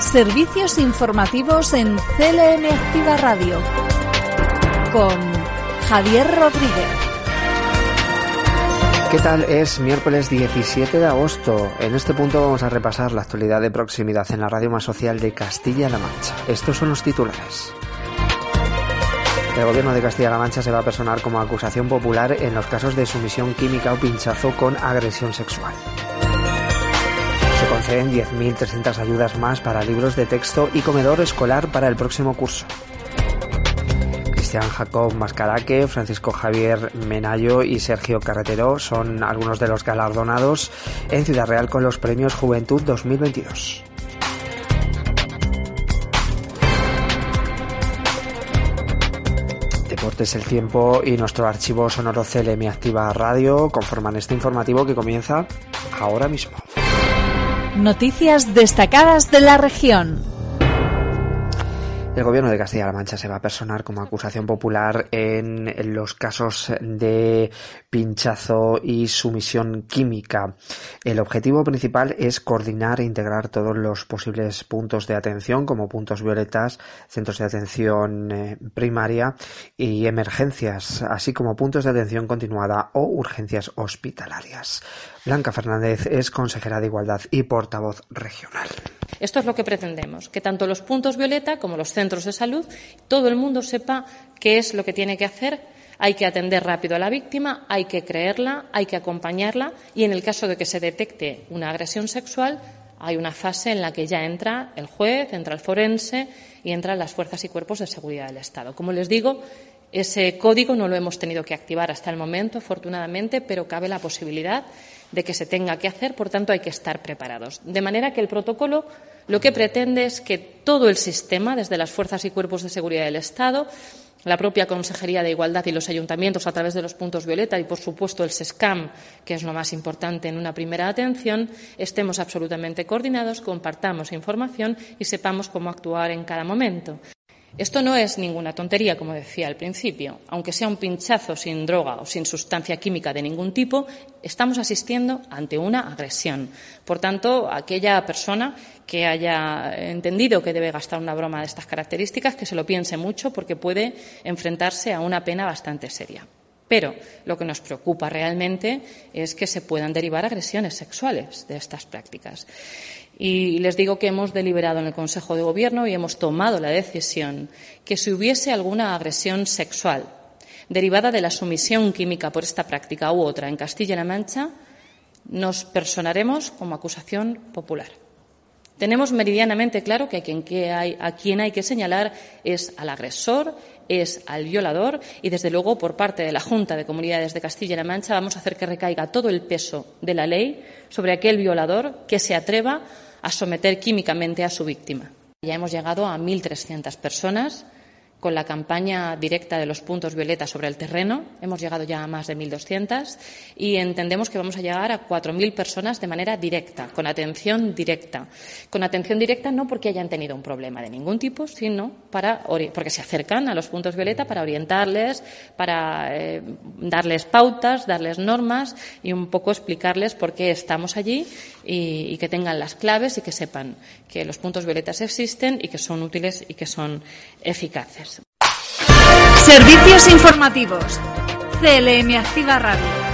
Servicios informativos en CLM Activa Radio con Javier Rodríguez. ¿Qué tal? Es miércoles 17 de agosto. En este punto vamos a repasar la actualidad de proximidad en la radio más social de Castilla-La Mancha. Estos son los titulares. El gobierno de Castilla-La Mancha se va a personar como acusación popular en los casos de sumisión química o pinchazo con agresión sexual. Se conceden 10.300 ayudas más para libros de texto y comedor escolar para el próximo curso. Cristian Jacob Mascaraque, Francisco Javier Menayo y Sergio Carretero son algunos de los galardonados en Ciudad Real con los premios Juventud 2022. Deportes El Tiempo y nuestro archivo sonoro CLM Activa Radio conforman este informativo que comienza ahora mismo. Noticias destacadas de la región. El gobierno de Castilla-La Mancha se va a personar como acusación popular en los casos de pinchazo y sumisión química. El objetivo principal es coordinar e integrar todos los posibles puntos de atención como puntos violetas, centros de atención eh, primaria y emergencias, así como puntos de atención continuada o urgencias hospitalarias. Blanca Fernández es consejera de Igualdad y portavoz regional. Esto es lo que pretendemos, que tanto los puntos violeta como los centros de salud, todo el mundo sepa qué es lo que tiene que hacer. Hay que atender rápido a la víctima, hay que creerla, hay que acompañarla y en el caso de que se detecte una agresión sexual, hay una fase en la que ya entra el juez, entra el forense y entran las fuerzas y cuerpos de seguridad del Estado. Como les digo, ese código no lo hemos tenido que activar hasta el momento, afortunadamente, pero cabe la posibilidad de que se tenga que hacer, por tanto hay que estar preparados. De manera que el protocolo lo que pretende es que todo el sistema, desde las fuerzas y cuerpos de seguridad del Estado, la propia Consejería de Igualdad y los ayuntamientos a través de los puntos violeta y, por supuesto, el SESCAM, que es lo más importante en una primera atención, estemos absolutamente coordinados, compartamos información y sepamos cómo actuar en cada momento. Esto no es ninguna tontería, como decía al principio. Aunque sea un pinchazo sin droga o sin sustancia química de ningún tipo, estamos asistiendo ante una agresión. Por tanto, aquella persona que haya entendido que debe gastar una broma de estas características, que se lo piense mucho porque puede enfrentarse a una pena bastante seria. Pero lo que nos preocupa realmente es que se puedan derivar agresiones sexuales de estas prácticas. Y les digo que hemos deliberado en el Consejo de Gobierno y hemos tomado la decisión que si hubiese alguna agresión sexual derivada de la sumisión química por esta práctica u otra en Castilla-La Mancha, nos personaremos como acusación popular. Tenemos meridianamente claro que a quien, hay, a quien hay que señalar es al agresor, es al violador y, desde luego, por parte de la Junta de Comunidades de Castilla-La Mancha vamos a hacer que recaiga todo el peso de la ley sobre aquel violador que se atreva a someter químicamente a su víctima. Ya hemos llegado a 1.300 personas con la campaña directa de los puntos violeta sobre el terreno. Hemos llegado ya a más de 1.200 y entendemos que vamos a llegar a 4.000 personas de manera directa, con atención directa. Con atención directa no porque hayan tenido un problema de ningún tipo, sino para, porque se acercan a los puntos violeta para orientarles, para eh, darles pautas, darles normas y un poco explicarles por qué estamos allí y, y que tengan las claves y que sepan que los puntos violetas existen y que son útiles y que son eficaces. Servicios informativos. CLM Activa Radio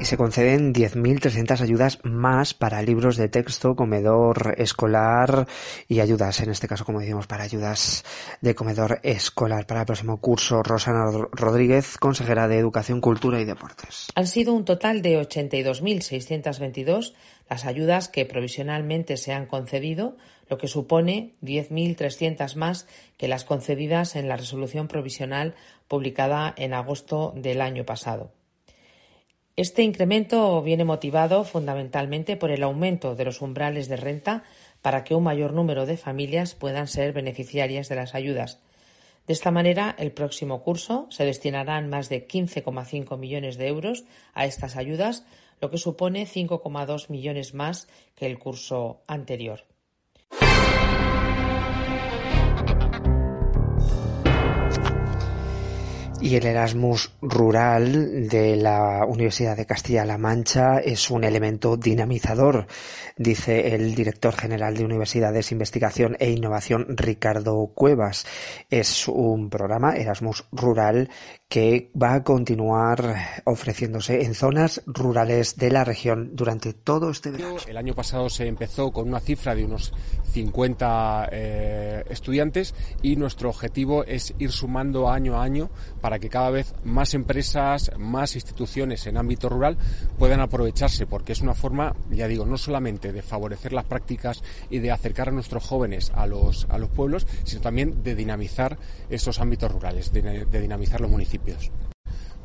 y se conceden 10.300 ayudas más para libros de texto, comedor escolar y ayudas, en este caso, como decimos, para ayudas de comedor escolar para el próximo curso. Rosana Rodríguez, consejera de Educación, Cultura y Deportes. Han sido un total de 82.622 las ayudas que provisionalmente se han concedido, lo que supone 10.300 más que las concedidas en la resolución provisional publicada en agosto del año pasado. Este incremento viene motivado fundamentalmente por el aumento de los umbrales de renta para que un mayor número de familias puedan ser beneficiarias de las ayudas. De esta manera, el próximo curso se destinarán más de 15,5 millones de euros a estas ayudas, lo que supone 5,2 millones más que el curso anterior. Y el Erasmus rural de la Universidad de Castilla-La Mancha es un elemento dinamizador, dice el director general de Universidades, Investigación e Innovación, Ricardo Cuevas. Es un programa Erasmus rural que va a continuar ofreciéndose en zonas rurales de la región durante todo este verano. El año pasado se empezó con una cifra de unos 50 eh, estudiantes y nuestro objetivo es ir sumando año a año para que cada vez más empresas, más instituciones en ámbito rural puedan aprovecharse, porque es una forma, ya digo, no solamente de favorecer las prácticas y de acercar a nuestros jóvenes a los, a los pueblos, sino también de dinamizar esos ámbitos rurales, de dinamizar los municipios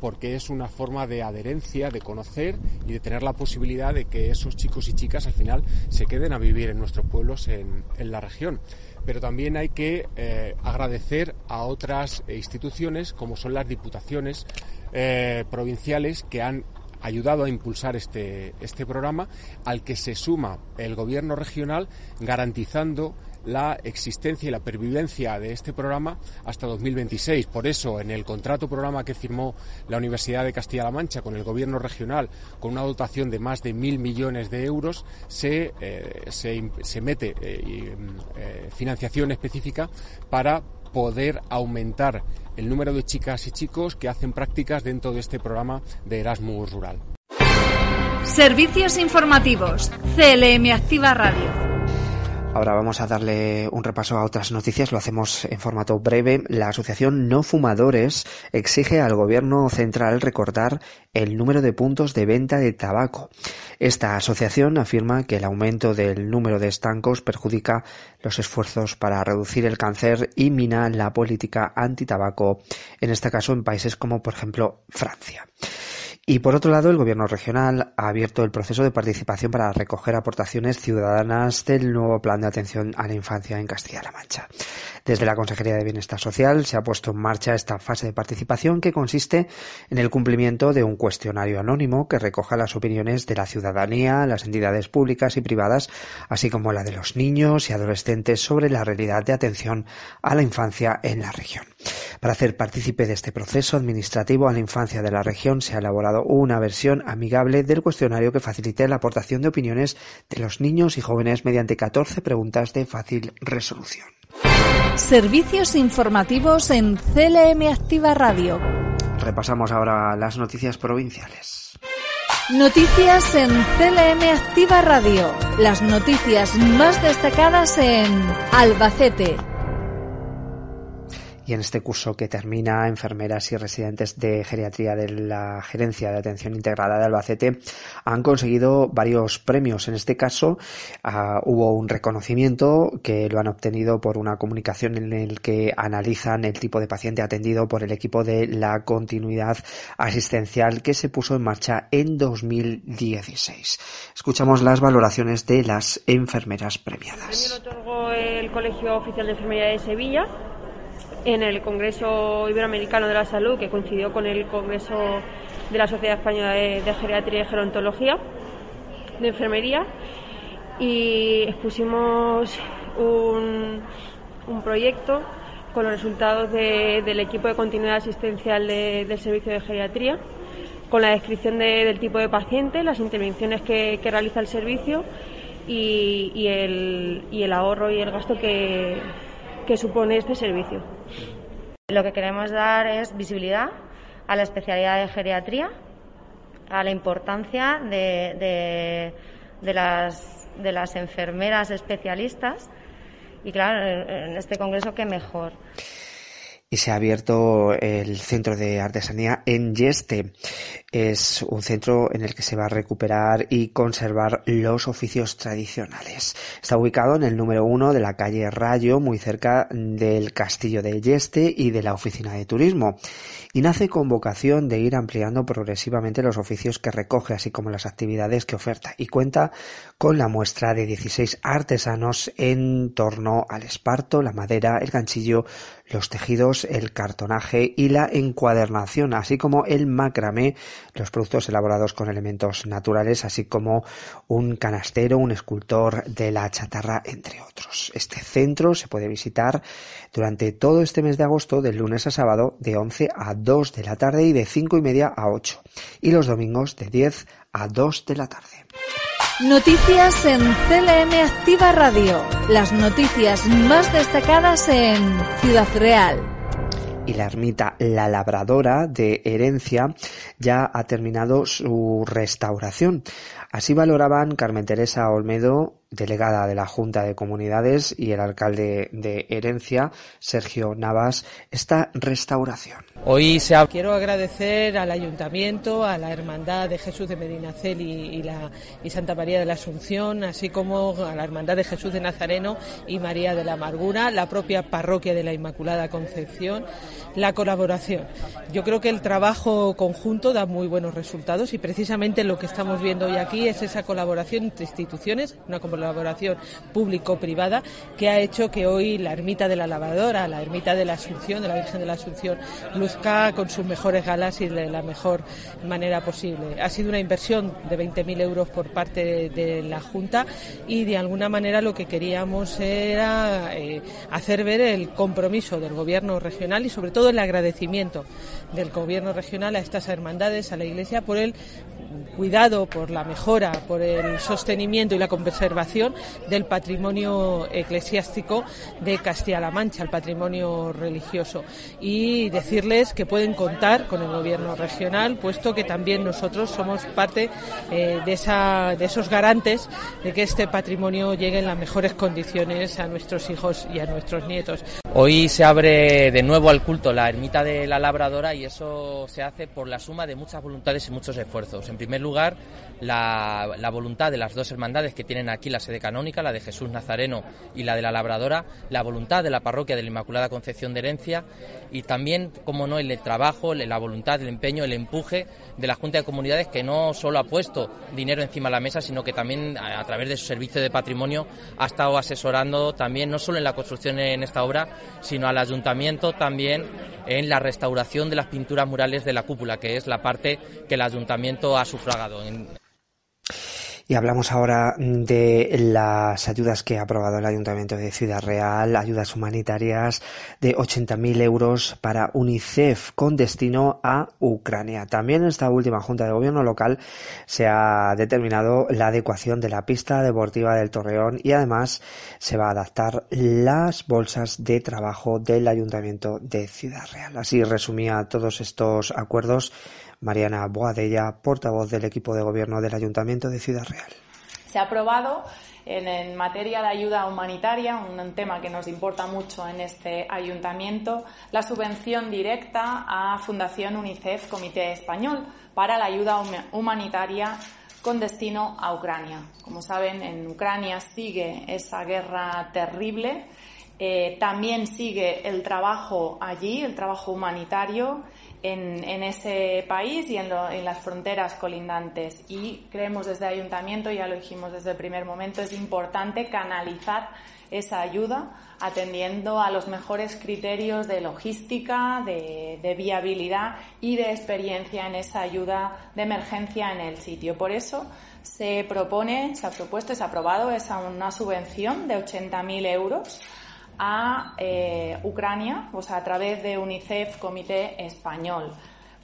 porque es una forma de adherencia, de conocer y de tener la posibilidad de que esos chicos y chicas al final se queden a vivir en nuestros pueblos en, la región. Pero también hay que eh, agradecer a otras instituciones como son las diputaciones eh, provinciales que han ayudado a impulsar este, este programa al que se suma el gobierno regional garantizando la existencia y la pervivencia de este programa hasta 2026. Por eso, en el contrato programa que firmó la Universidad de Castilla-La Mancha con el Gobierno regional, con una dotación de más de mil millones de euros, se, eh, se, mete eh, eh, financiación específica para poder aumentar el número de chicas y chicos que hacen prácticas dentro de este programa de Erasmus Rural. Servicios informativos. CLM Activa Radio. Ahora vamos a darle un repaso a otras noticias, lo hacemos en formato breve. La Asociación No Fumadores exige al Gobierno central recordar el número de puntos de venta de tabaco. Esta asociación afirma que el aumento del número de estancos perjudica los esfuerzos para reducir el cáncer y mina la política antitabaco, en este caso en países como por ejemplo Francia. Y por otro lado, el Gobierno regional ha abierto el proceso de participación para recoger aportaciones ciudadanas del nuevo plan de atención a la infancia en Castilla-La Mancha. Desde la Consejería de Bienestar Social se ha puesto en marcha esta fase de participación que consiste en el cumplimiento de un cuestionario anónimo que recoja las opiniones de la ciudadanía, las entidades públicas y privadas, así como la de los niños y adolescentes sobre la realidad de atención a la infancia en la región. Para hacer partícipe de este proceso administrativo a la infancia de la región se ha elaborado una versión amigable del cuestionario que facilite la aportación de opiniones de los niños y jóvenes mediante 14 preguntas de fácil resolución. Servicios informativos en CLM Activa Radio. Repasamos ahora las noticias provinciales. Noticias en CLM Activa Radio. Las noticias más destacadas en Albacete, y en este curso que termina, enfermeras y residentes de geriatría de la Gerencia de Atención Integrada de Albacete han conseguido varios premios. En este caso ah, hubo un reconocimiento que lo han obtenido por una comunicación en el que analizan el tipo de paciente atendido por el equipo de la continuidad asistencial que se puso en marcha en 2016. Escuchamos las valoraciones de las enfermeras premiadas. El Colegio Oficial de Enfermería de Sevilla en el Congreso Iberoamericano de la Salud, que coincidió con el Congreso de la Sociedad Española de, Geriatría y Gerontología de Enfermería, y expusimos un, proyecto con los resultados del equipo de continuidad asistencial del servicio de geriatría, con la descripción del tipo de paciente, las intervenciones que, realiza el servicio y, el, ahorro y el gasto que, que supone este servicio. Lo que queremos dar es visibilidad a la especialidad de geriatría, a la importancia de, de, las, de las enfermeras especialistas y claro, en este congreso qué mejor y se ha abierto el centro de artesanía en Yeste. Es un centro en el que se va a recuperar y conservar los oficios tradicionales. Está ubicado en el número uno de la calle Rayo, muy cerca del castillo de Yeste y de la oficina de turismo. Y nace con vocación de ir ampliando progresivamente los oficios que recoge, así como las actividades que oferta. Y cuenta con la muestra de 16 artesanos en torno al esparto, la madera, el ganchillo, los tejidos el cartonaje y la encuadernación, así como el macramé, los productos elaborados con elementos naturales, así como un canastero, un escultor de la chatarra, entre otros. Este centro se puede visitar durante todo este mes de agosto, del lunes a sábado, de 11 a 2 de la tarde y de 5 y media a 8, y los domingos de 10 a 2 de la tarde. Noticias en CLM Activa Radio. Las noticias más destacadas en Ciudad Real. Y la ermita La Labradora de Herencia ya ha terminado su restauración. Así valoraban Carmen Teresa Olmedo, delegada de la Junta de Comunidades, y el alcalde de Herencia, Sergio Navas, esta restauración. Hoy Quiero agradecer al Ayuntamiento, a la Hermandad de Jesús de Medinacel y, la, y Santa María de la Asunción, así como a la Hermandad de Jesús de Nazareno y María de la Amargura, la propia Parroquia de la Inmaculada Concepción, la colaboración. Yo creo que el trabajo conjunto da muy buenos resultados y precisamente lo que estamos viendo hoy aquí es esa colaboración entre instituciones, una colaboración público-privada que ha hecho que hoy la ermita de la lavadora, la ermita de la Asunción, de la Virgen de la Asunción, con sus mejores galas y de la mejor manera posible. Ha sido una inversión de 20.000 euros por parte de, la Junta y de alguna manera lo que queríamos era eh, hacer ver el compromiso del Gobierno regional y sobre todo el agradecimiento del Gobierno regional a estas hermandades, a la Iglesia, por el cuidado, por la mejora, por el sostenimiento y la conservación del patrimonio eclesiástico de Castilla-La Mancha, el patrimonio religioso. Y decirles que pueden contar con el gobierno regional, puesto que también nosotros somos parte eh, de, esa, de esos garantes de que este patrimonio llegue en las mejores condiciones a nuestros hijos y a nuestros nietos. Hoy se abre de nuevo al culto la ermita de la Labradora y eso se hace por la suma de muchas voluntades y muchos esfuerzos. En primer lugar, la, la, voluntad de las dos hermandades que tienen aquí la sede canónica, la de Jesús Nazareno y la de la Labradora, la voluntad de la parroquia de la Inmaculada Concepción de Herencia y también, como no, el trabajo, la voluntad, el empeño, el empuje de la Junta de Comunidades que no solo ha puesto dinero encima de la mesa, sino que también a, a través de su servicio de patrimonio ha estado asesorando también, no solo en la construcción en esta obra, sino al ayuntamiento también en la restauración de las pinturas murales de la cúpula, que es la parte que el ayuntamiento ha sufragado. Y hablamos ahora de las ayudas que ha aprobado el Ayuntamiento de Ciudad Real, ayudas humanitarias de 80.000 euros para UNICEF con destino a Ucrania. También en esta última Junta de Gobierno local se ha determinado la adecuación de la pista deportiva del Torreón y además se va a adaptar las bolsas de trabajo del Ayuntamiento de Ciudad Real. Así resumía todos estos acuerdos Mariana Boadella, portavoz del equipo de gobierno del Ayuntamiento de Ciudad Real. Se ha aprobado en, materia de ayuda humanitaria, un tema que nos importa mucho en este ayuntamiento, la subvención directa a Fundación UNICEF Comité Español para la ayuda humanitaria con destino a Ucrania. Como saben, en Ucrania sigue esa guerra terrible. Eh, también sigue el trabajo allí, el trabajo humanitario en, ese país y en, las fronteras colindantes. Y creemos desde el ayuntamiento, ya lo dijimos desde el primer momento, es importante canalizar esa ayuda atendiendo a los mejores criterios de logística, de, viabilidad y de experiencia en esa ayuda de emergencia en el sitio. Por eso se propone, se ha propuesto, se ha aprobado esa una subvención de 80.000 euros a eh, Ucrania, o sea, a través de UNICEF Comité Español,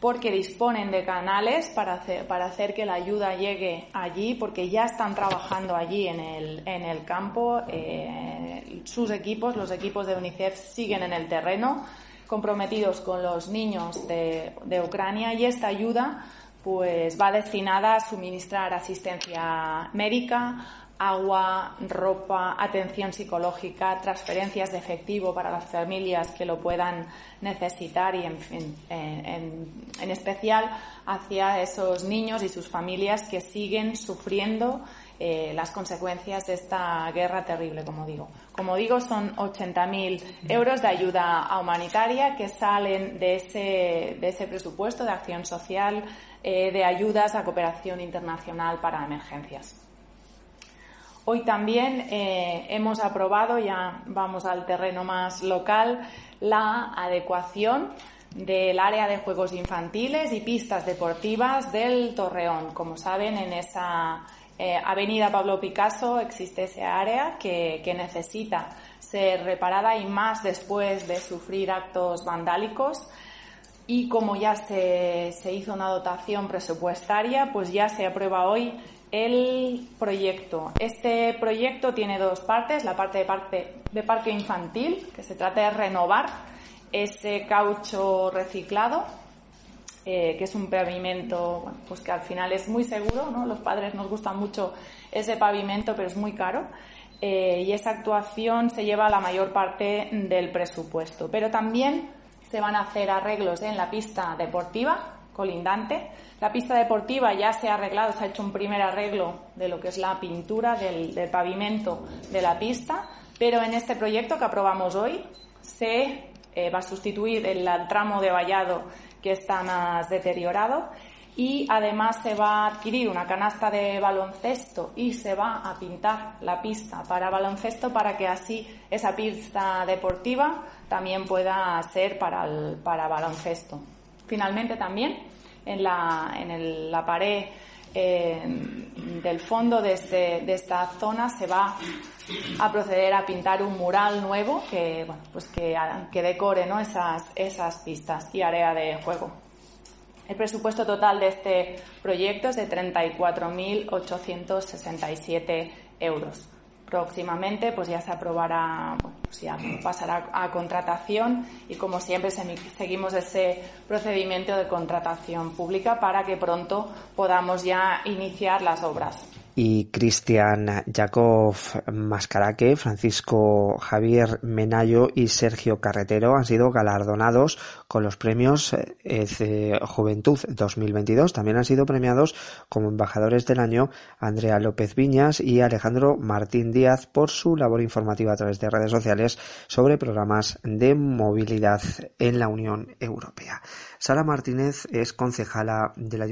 porque disponen de canales para hacer, para hacer que la ayuda llegue allí, porque ya están trabajando allí en el, en el campo. Eh, sus equipos, los equipos de UNICEF, siguen en el terreno, comprometidos con los niños de, de Ucrania y esta ayuda pues va destinada a suministrar asistencia médica, agua, ropa, atención psicológica, transferencias de efectivo para las familias que lo puedan necesitar y, en, en, especial hacia esos niños y sus familias que siguen sufriendo eh, las consecuencias de esta guerra terrible, como digo. Como digo, son 80.000 euros de ayuda humanitaria que salen de ese, presupuesto de acción social, eh, de ayudas a cooperación internacional para emergencias. Hoy también eh, hemos aprobado, ya vamos al terreno más local, la adecuación del área de juegos infantiles y pistas deportivas del Torreón. Como saben, en esa eh, avenida Pablo Picasso existe ese área que, necesita ser reparada y más después de sufrir actos vandálicos. Y como ya se, se hizo una dotación presupuestaria, pues ya se aprueba hoy el proyecto. Este proyecto tiene dos partes, la parte de, parte de parque infantil, que se trata de renovar ese caucho reciclado, eh, que es un pavimento pues que al final es muy seguro, ¿no? Los padres nos gusta mucho ese pavimento, pero es muy caro. Eh, y esa actuación se lleva la mayor parte del presupuesto. Pero también se van a hacer arreglos en la pista deportiva colindante. La pista deportiva ya se ha arreglado, se ha hecho un primer arreglo de lo que es la pintura del, pavimento de la pista, pero en este proyecto que aprobamos hoy se eh, va a sustituir el, tramo de vallado que está más deteriorado y además se va a adquirir una canasta de baloncesto y se va a pintar la pista para baloncesto para que así esa pista deportiva también pueda ser para, para baloncesto. Finalmente también en la, en la pared eh, del fondo de, este, de, esta zona se va a proceder a pintar un mural nuevo que, bueno, pues que, que decore ¿no? esas, esas pistas y área de juego. El presupuesto total de este proyecto es de 34.867 euros próximamente pues ya se aprobará, bueno, pues ya pasará a contratación y como siempre seguimos ese procedimiento de contratación pública para que pronto podamos ya iniciar las obras y Cristian Jacob Mascaraque, Francisco Javier Menayo y Sergio Carretero han sido galardonados con los premios eh, Juventud 2022. También han sido premiados como embajadores del año Andrea López Viñas y Alejandro Martín Díaz por su labor informativa a través de redes sociales sobre programas de movilidad en la Unión Europea. Sara Martínez es concejala del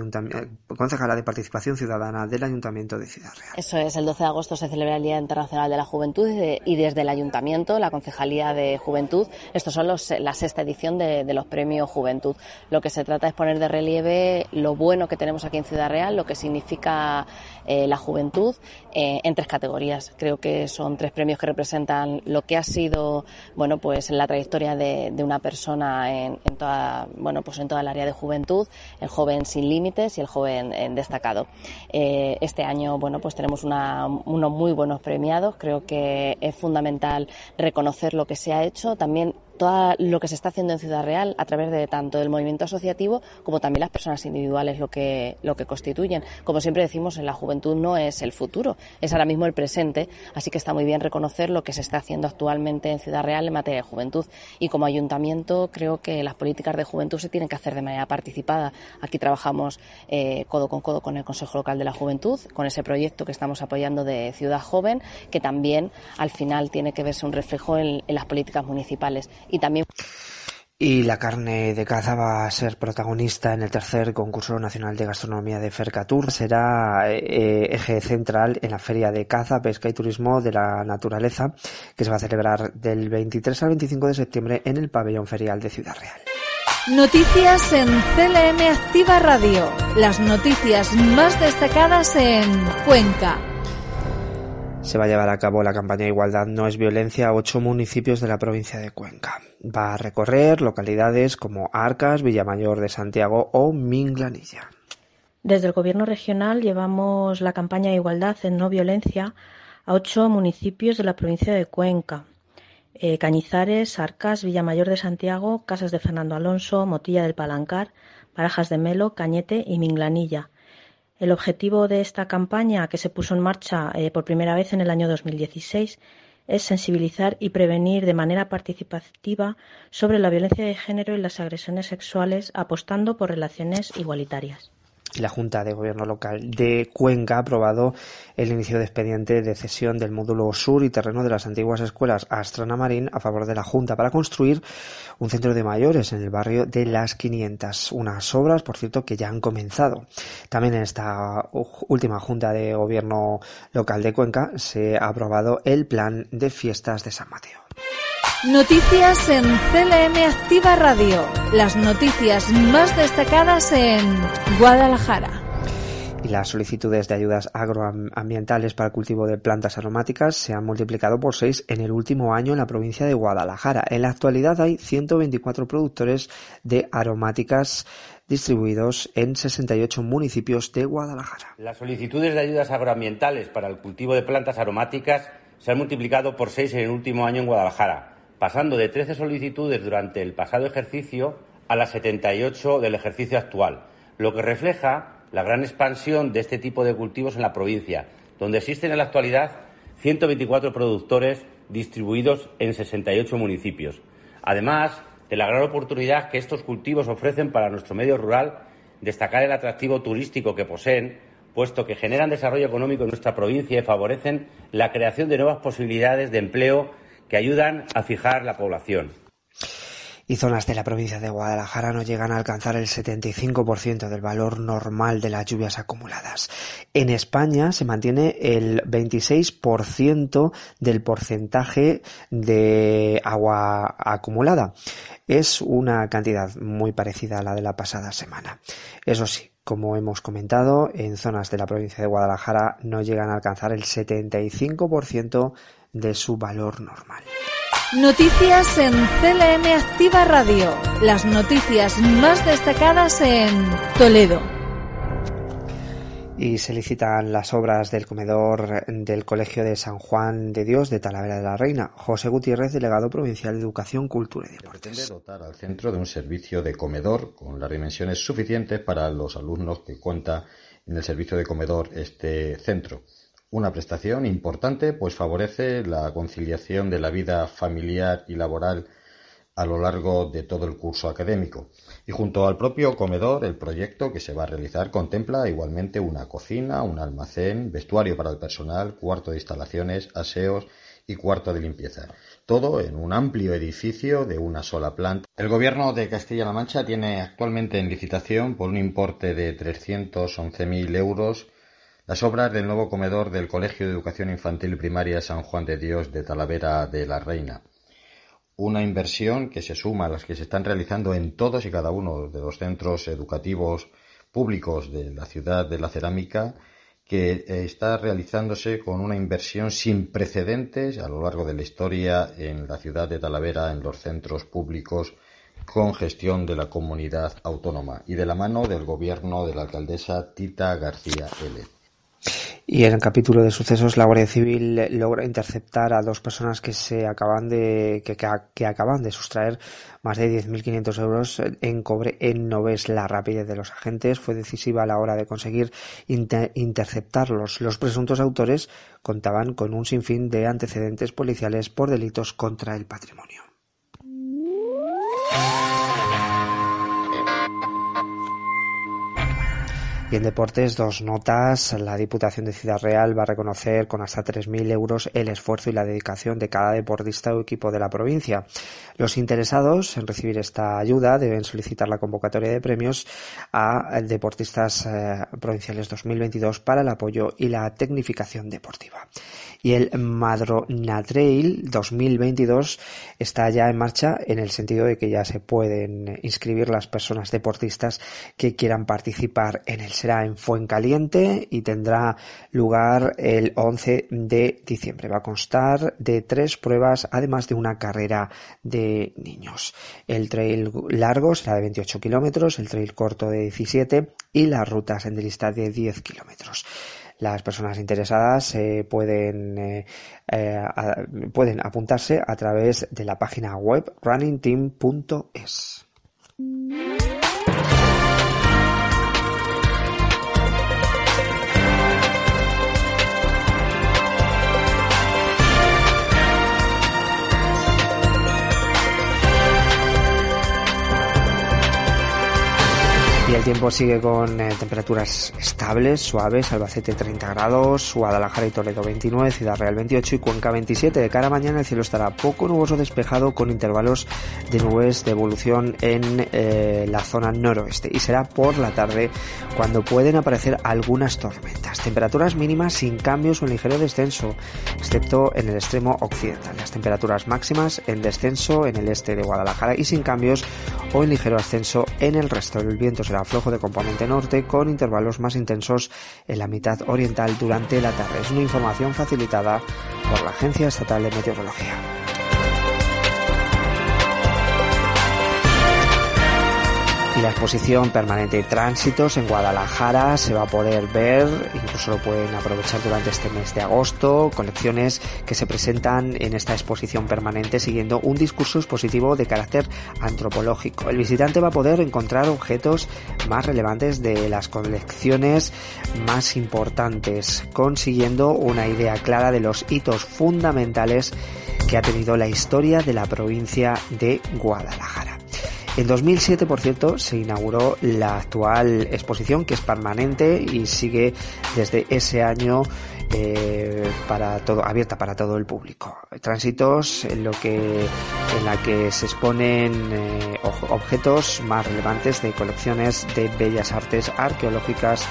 concejala de Participación Ciudadana del Ayuntamiento de Ciudad Real. Eso es, el 12 de agosto se celebra el Día Internacional de la Juventud y desde el Ayuntamiento, la Concejalía de Juventud, estos son los, la sexta edición de, los premios Juventud. Lo que se trata es poner de relieve lo bueno que tenemos aquí en Ciudad Real, lo que significa eh, la juventud eh, en tres categorías. Creo que son tres premios que representan lo que ha sido, bueno, pues la trayectoria de, una persona en, en toda, bueno, pues en toda el área de juventud, el joven sin límites y el joven eh, destacado. Eh, este año, bueno, pues tenemos unos muy buenos premiados. Creo que es fundamental reconocer lo que se ha hecho, también todo lo que se está haciendo en Ciudad Real a través de tanto del movimiento asociativo como también las personas individuales lo que, lo que constituyen. Como siempre decimos, en la juventud no es el futuro, es ahora mismo el presente, así que está muy bien reconocer lo que se está haciendo actualmente en Ciudad Real en materia de juventud. Y como ayuntamiento creo que las políticas de juventud se tienen que hacer de manera participada. Aquí trabajamos eh, codo con codo con el Consejo Local de la Juventud, con ese proyecto que estamos apoyando de Ciudad Joven, que también al final tiene que verse un reflejo en las políticas municipales y también y la carne de caza va a ser protagonista en el tercer concurso nacional de gastronomía de Fercatur. Será eh, eje central en la feria de caza, pesca y turismo de la naturaleza que se va a celebrar del 23 al 25 de septiembre en el pabellón ferial de Ciudad Real. Noticias en CLM Activa Radio. Las noticias más destacadas en Cuenca se va a llevar a cabo la campaña Igualdad no es violencia a ocho municipios de la provincia de Cuenca. Va a recorrer localidades como Arcas, Villamayor de Santiago o Minglanilla. Desde el Gobierno regional llevamos la campaña Igualdad en no violencia a ocho municipios de la provincia de Cuenca. Eh, Cañizares, Arcas, Villamayor de Santiago, Casas de Fernando Alonso, Motilla del Palancar, Barajas de Melo, Cañete y Minglanilla el objetivo de esta campaña, que se puso en marcha eh, por primera vez en el año 2016, es sensibilizar y prevenir de manera participativa sobre la violencia de género y las agresiones sexuales, apostando por relaciones igualitarias. La Junta de Gobierno Local de Cuenca ha aprobado el inicio de expediente de cesión del módulo sur y terreno de las antiguas escuelas Astrana Marín a favor de la Junta para construir un centro de mayores en el barrio de Las 500. Unas obras, por cierto, que ya han comenzado. También en esta última Junta de Gobierno Local de Cuenca se ha aprobado el plan de fiestas de San Mateo. Noticias en CLM Activa Radio. Las noticias más destacadas en Guadalajara. Y las solicitudes de ayudas agroambientales para el cultivo de plantas aromáticas se han multiplicado por seis en el último año en la provincia de Guadalajara. En la actualidad hay 124 productores de aromáticas distribuidos en 68 municipios de Guadalajara. Las solicitudes de ayudas agroambientales para el cultivo de plantas aromáticas se han multiplicado por seis en el último año en Guadalajara pasando de 13 solicitudes durante el pasado ejercicio a las 78 del ejercicio actual, lo que refleja la gran expansión de este tipo de cultivos en la provincia, donde existen en la actualidad 124 productores distribuidos en 68 municipios. Además de la gran oportunidad que estos cultivos ofrecen para nuestro medio rural, destacar el atractivo turístico que poseen, puesto que generan desarrollo económico en nuestra provincia y favorecen la creación de nuevas posibilidades de empleo que ayudan a fijar la población. Y zonas de la provincia de Guadalajara no llegan a alcanzar el 75% del valor normal de las lluvias acumuladas. En España se mantiene el 26% del porcentaje de agua acumulada. Es una cantidad muy parecida a la de la pasada semana. Eso sí, como hemos comentado, en zonas de la provincia de Guadalajara no llegan a alcanzar el 75% de su valor normal. Noticias en CLM Activa Radio. Las noticias más destacadas en Toledo. Y se licitan las obras del comedor del Colegio de San Juan de Dios de Talavera de la Reina. José Gutiérrez, delegado provincial de Educación, Cultura y Deportes. Pretende dotar al centro de un servicio de comedor con las dimensiones suficientes para los alumnos que cuenta en el servicio de comedor este centro. Una prestación importante, pues favorece la conciliación de la vida familiar y laboral a lo largo de todo el curso académico. Y junto al propio comedor, el proyecto que se va a realizar contempla igualmente una cocina, un almacén, vestuario para el personal, cuarto de instalaciones, aseos y cuarto de limpieza. Todo en un amplio edificio de una sola planta. El gobierno de Castilla-La Mancha tiene actualmente en licitación por un importe de 311.000 euros las obras del nuevo comedor del Colegio de Educación Infantil Primaria San Juan de Dios de Talavera de la Reina. Una inversión que se suma a las que se están realizando en todos y cada uno de los centros educativos públicos de la ciudad de la cerámica, que está realizándose con una inversión sin precedentes a lo largo de la historia en la ciudad de Talavera, en los centros públicos con gestión de la comunidad autónoma y de la mano del gobierno de la alcaldesa Tita García L. Y en el capítulo de sucesos, la Guardia Civil logra interceptar a dos personas que se acaban de que, que, acaban de sustraer más de 10.500 euros en cobre en Noves. La rapidez de los agentes fue decisiva a la hora de conseguir interceptarlos. Los presuntos autores contaban con un sinfín de antecedentes policiales por delitos contra el patrimonio. Y en deportes, dos notas. La Diputación de Ciudad Real va a reconocer con hasta 3.000 euros el esfuerzo y la dedicación de cada deportista o equipo de la provincia. Los interesados en recibir esta ayuda deben solicitar la convocatoria de premios a deportistas eh, provinciales 2022 para el apoyo y la tecnificación deportiva y el Madrona Trail 2022 está ya en marcha en el sentido de que ya se pueden inscribir las personas deportistas que quieran participar en él. Será en Fuencaliente y tendrá lugar el 11 de diciembre. Va a constar de tres pruebas, además de una carrera de niños. El trail largo será de 28 kilómetros, el trail corto de 17 y las rutas en lista de 10 kilómetros. Las personas interesadas eh, pueden, eh, eh, pueden apuntarse a través de la página web runningteam.es. el tiempo sigue con eh, temperaturas estables, suaves, Albacete 30 grados, Guadalajara y Toledo 29, Ciudad Real 28 y Cuenca 27. De cara a mañana el cielo estará poco nuboso despejado con intervalos de nubes de evolución en eh, la zona noroeste y será por la tarde cuando pueden aparecer algunas tormentas. Temperaturas mínimas sin cambios o en ligero descenso, excepto en el extremo occidental. Las temperaturas máximas en descenso en el este de Guadalajara y sin cambios o en ligero ascenso en el resto. El viento será flojo de componente norte con intervalos más intensos en la mitad oriental durante la tarde. Es una información facilitada por la Agencia Estatal de Meteorología. Y la exposición permanente de tránsitos en Guadalajara se va a poder ver, incluso lo pueden aprovechar durante este mes de agosto, colecciones que se presentan en esta exposición permanente siguiendo un discurso expositivo de carácter antropológico. El visitante va a poder encontrar objetos más relevantes de las colecciones más importantes, consiguiendo una idea clara de los hitos fundamentales que ha tenido la historia de la provincia de Guadalajara. En 2007, por cierto, se inauguró la actual exposición que es permanente y sigue desde ese año eh, para todo, abierta para todo el público. Tránsitos en lo que, en la que se exponen eh, objetos más relevantes de colecciones de bellas artes arqueológicas,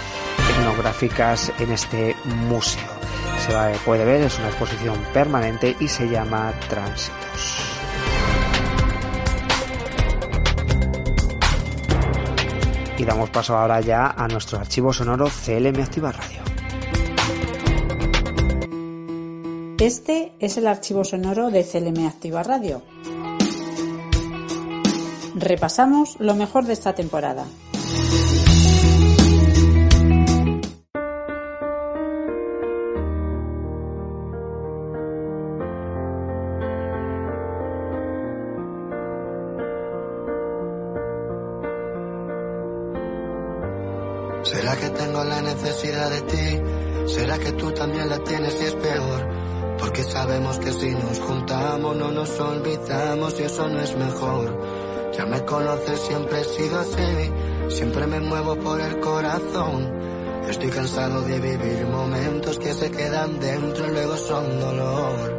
etnográficas en este museo. Se puede ver, es una exposición permanente y se llama Tránsitos. Y damos paso ahora ya a nuestro archivo sonoro CLM Activa Radio. Este es el archivo sonoro de CLM Activa Radio. Repasamos lo mejor de esta temporada. Necesidad de ti? ¿Será que tú también la tienes y es peor? Porque sabemos que si nos juntamos no nos olvidamos y eso no es mejor. Ya me conoces, siempre he sido así, siempre me muevo por el corazón. Estoy cansado de vivir momentos que se quedan dentro y luego son dolor.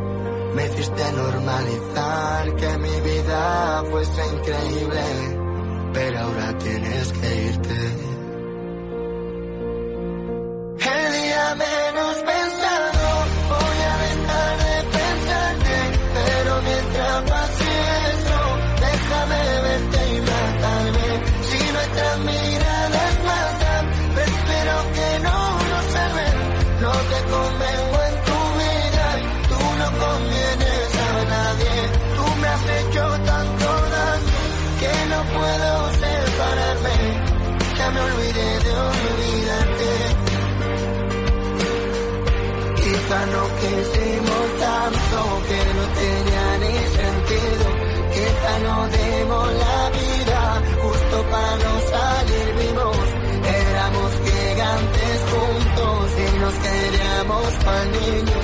Me hiciste normalizar que mi vida fuese increíble, pero ahora tienes que irte. Queríamos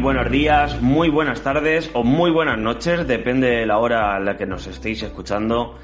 buenos días, muy buenas tardes o muy buenas noches, depende de la hora a la que nos estéis escuchando.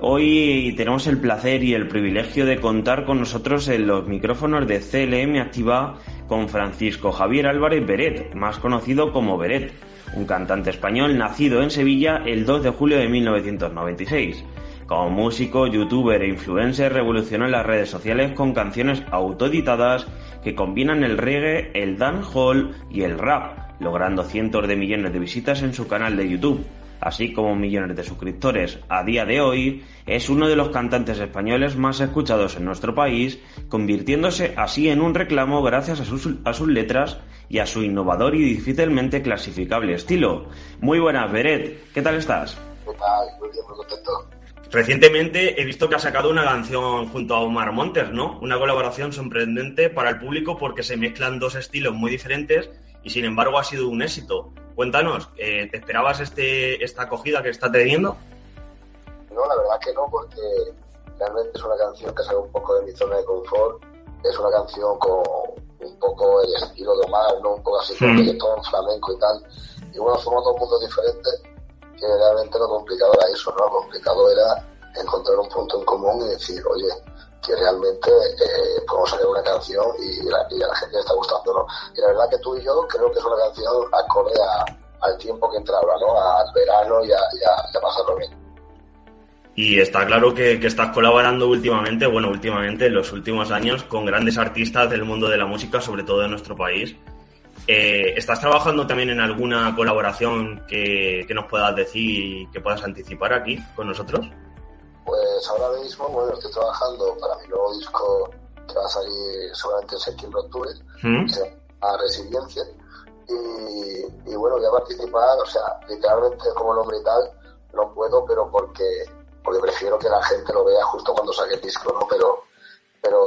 Hoy tenemos el placer y el privilegio de contar con nosotros en los micrófonos de CLM Activa con Francisco Javier Álvarez Beret, más conocido como Beret, un cantante español nacido en Sevilla el 2 de julio de 1996. Como músico, youtuber e influencer revolucionó las redes sociales con canciones autoeditadas que combinan el reggae, el dancehall y el rap, logrando cientos de millones de visitas en su canal de YouTube así como millones de suscriptores. A día de hoy es uno de los cantantes españoles más escuchados en nuestro país, convirtiéndose así en un reclamo gracias a sus, a sus letras y a su innovador y difícilmente clasificable estilo. Muy buenas, Beret, ¿qué tal estás? ¿Qué tal? Muy bien, muy contento. Recientemente he visto que ha sacado una canción junto a Omar Montes, ¿no? Una colaboración sorprendente para el público porque se mezclan dos estilos muy diferentes y sin embargo ha sido un éxito. Cuéntanos, eh, ¿te esperabas este, esta acogida que está teniendo? No, la verdad que no, porque realmente es una canción que sale un poco de mi zona de confort. Es una canción con un poco el estilo de Omar, ¿no? Un poco así con mm. todo flamenco y tal. Y bueno, somos dos mundos diferentes, que realmente lo complicado era eso, ¿no? Lo complicado era encontrar un punto en común y decir, oye, que realmente eh, podemos hacer una canción y, a la gente le está gustando, ¿no? Y la verdad que tú y yo creo que es una canción acorde al tiempo que entra ahora, ¿no? Al verano y a, y pasarlo bien. Y está claro que, estás colaborando últimamente, bueno, últimamente, en los últimos años, con grandes artistas del mundo de la música, sobre todo de nuestro país. Eh, ¿Estás trabajando también en alguna colaboración que, que, nos puedas decir y que puedas anticipar aquí con nosotros? Pues ahora mismo, bueno, estoy trabajando para mi nuevo disco que va a salir seguramente en septiembre-octubre, ¿Mm? a Resiliencia. Y, bueno, voy a participar, o sea, literalmente como nombre y tal, no puedo, pero porque, porque prefiero que la gente lo vea justo cuando saque el disco, ¿no? Pero, pero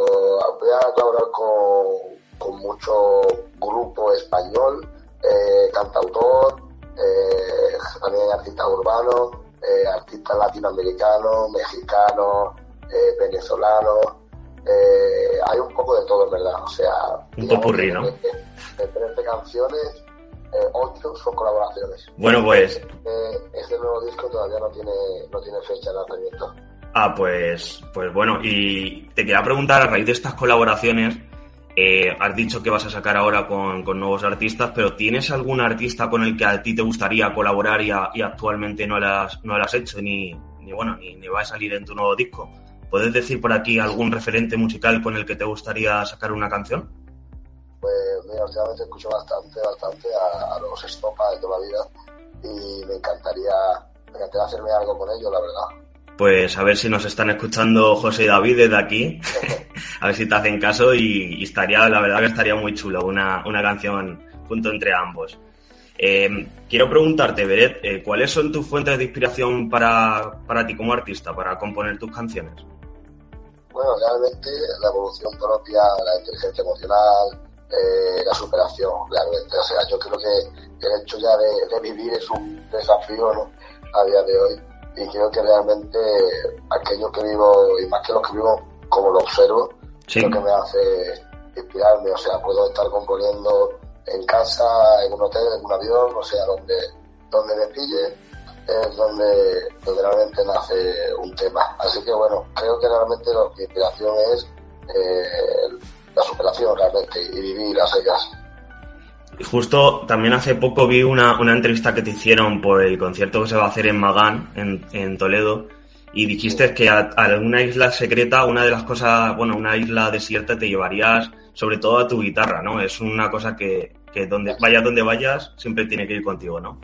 voy a colaborar con, con mucho grupo español, eh, cantautor, eh, también artistas urbanos, eh, artistas latinoamericanos, mexicanos, eh, venezolanos. Eh, hay un poco de todo, en verdad. O sea, un popurrí, ¿no? De, 13 canciones, 8 son colaboraciones. Bueno, pues. este nuevo disco todavía no tiene, no tiene fecha de lanzamiento. Ah, pues, pues bueno, y te quería preguntar a raíz de estas colaboraciones, eh, has dicho que vas a sacar ahora con, nuevos artistas, pero ¿tienes algún artista con el que a ti te gustaría colaborar y, actualmente no lo has, hecho ni, bueno ni, va a salir en tu nuevo disco? ¿Puedes decir por aquí algún referente musical con el que te gustaría sacar una canción? Pues mira, últimamente escucho bastante, bastante a, los Estopa de toda la vida y me encantaría, me encantaría hacerme algo con ellos, la verdad pues a ver si nos están escuchando José y David desde aquí, a ver si te hacen caso y, estaría, la verdad que estaría muy chulo una, una canción junto entre ambos. Eh, quiero preguntarte, Beret, eh, ¿cuáles son tus fuentes de inspiración para, para ti como artista, para componer tus canciones? Bueno, realmente la evolución propia, la inteligencia emocional, eh, la superación, realmente. O sea, yo creo que el hecho ya de, de vivir es un desafío ¿no? a día de hoy y creo que realmente aquello que vivo, y más que lo que vivo, como lo observo, sí. lo que me hace inspirarme, o sea, puedo estar componiendo en casa, en un hotel, en un avión, o sea, donde, donde me pille, es donde, donde realmente nace un tema. Así que bueno, creo que realmente lo, mi inspiración es eh, la superación realmente y vivir las ellas justo también hace poco vi una, una, entrevista que te hicieron por el concierto que se va a hacer en Magán, en, en Toledo, y dijiste que a, a, isla secreta, una de las cosas, bueno, una isla desierta te llevarías sobre todo a tu guitarra, ¿no? Es una cosa que, que donde vayas donde vayas, siempre tiene que ir contigo, ¿no?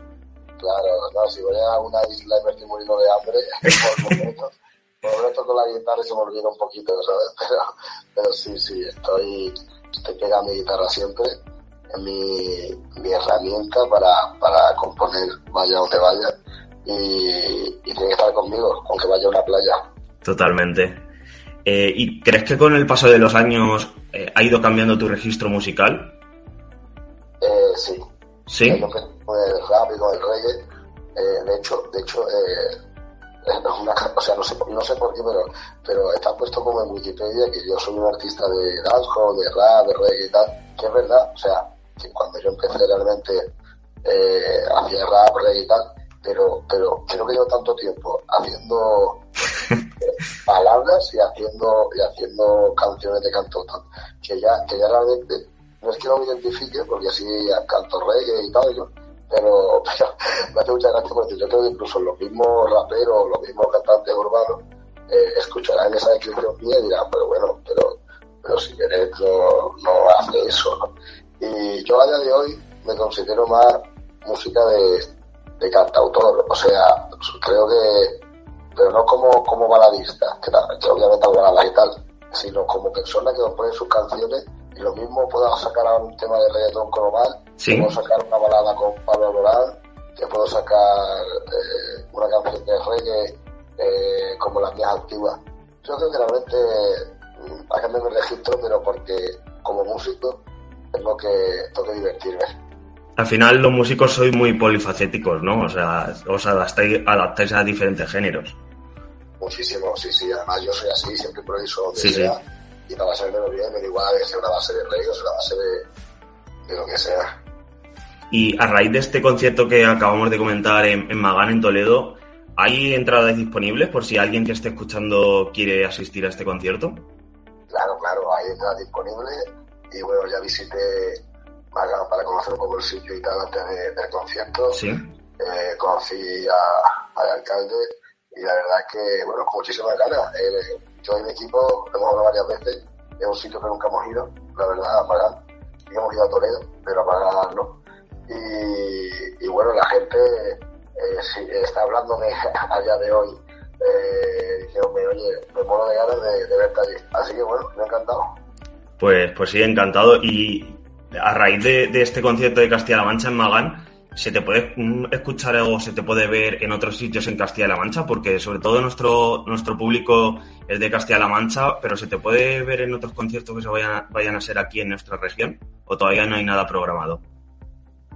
Claro, no, si voy a una isla y me estoy muriendo de hambre, por por con la guitarra se me olvida un poquito, ¿sabes? Pero, pero sí, sí, estoy, estoy pegando mi guitarra siempre mi, mi herramienta para, para componer, vaya donde vaya, y, tiene que estar conmigo, aunque vaya a una playa. Totalmente. Eh, ¿Y crees que con el paso de los años eh, ha ido cambiando tu registro musical? Eh, sí. ¿Sí? Con el rap y con el reggae. de hecho, de hecho o sea, no sé, no sé por qué, pero, pero está puesto como en Wikipedia que yo soy un artista de dancehall, de rap, de reggae y tal, que es verdad, o sea, que cuando yo empecé realmente eh, hacía rap, reggae y tal, pero, pero creo que llevo tanto tiempo haciendo palabras y haciendo y haciendo canciones de canto que ya, que ya realmente no es que no me identifique porque así canto reggae y tal, pero, me hace mucha gracia porque yo creo que incluso los mismos raperos, los mismos cantantes urbanos eh, escucharán esa descripción mía y dirán, pero bueno, pero, pero si querés no, no hace eso, ¿no? Y yo a día de hoy me considero más música de, de cantautor, o sea, creo que, pero no como, como baladista, que, obviamente hago baladas y tal, sino como persona que pone sus canciones y lo mismo puedo sacar ahora un tema de reggaetón con Omar, puedo sacar una balada con Pablo Lorán, que puedo sacar eh, una canción de reggae eh, como las mías antiguas. Yo creo que realmente mm, a que me registro, pero porque como músico tengo que, tengo que divertirme. Al final los músicos sois muy polifacéticos, ¿no? O sea, os adaptáis, adaptáis a diferentes géneros. Muchísimo, sí, sí. Además yo soy así, siempre improviso donde sí, sea. Sí y para lo bien me da igual que sea una base de reggae o una base de, de, lo que sea. Y a raíz de este concierto que acabamos de comentar en, en Magán, en Toledo, ¿hay entradas disponibles por si alguien que esté escuchando quiere asistir a este concierto? Claro, claro, hay entradas disponibles y bueno, ya visité Magán para conocer un poco el sitio y tal antes del concierto. Sí. Eh, conocí al alcalde y la verdad es que, bueno, con muchísimas ganas. Eh, yo y mi equipo hemos hablado varias veces, es un sitio que nunca hemos ido, la verdad, a. Y hemos ido a Toledo, pero a pagar no. Y, bueno, la gente eh, está hablándome a día de hoy, eh, diciéndome, oye, me muero de ganas de, de verte allí. Así que bueno, me ha encantado. Pues, pues sí, encantado. Y a raíz de, de este concierto de Castilla-La Mancha en Magán, se te puede escuchar o se te puede ver en otros sitios en Castilla-La Mancha, porque sobre todo nuestro, nuestro público es de Castilla-La Mancha, pero se te puede ver en otros conciertos que se vayan, vayan a ser aquí en nuestra región, o todavía no hay nada programado.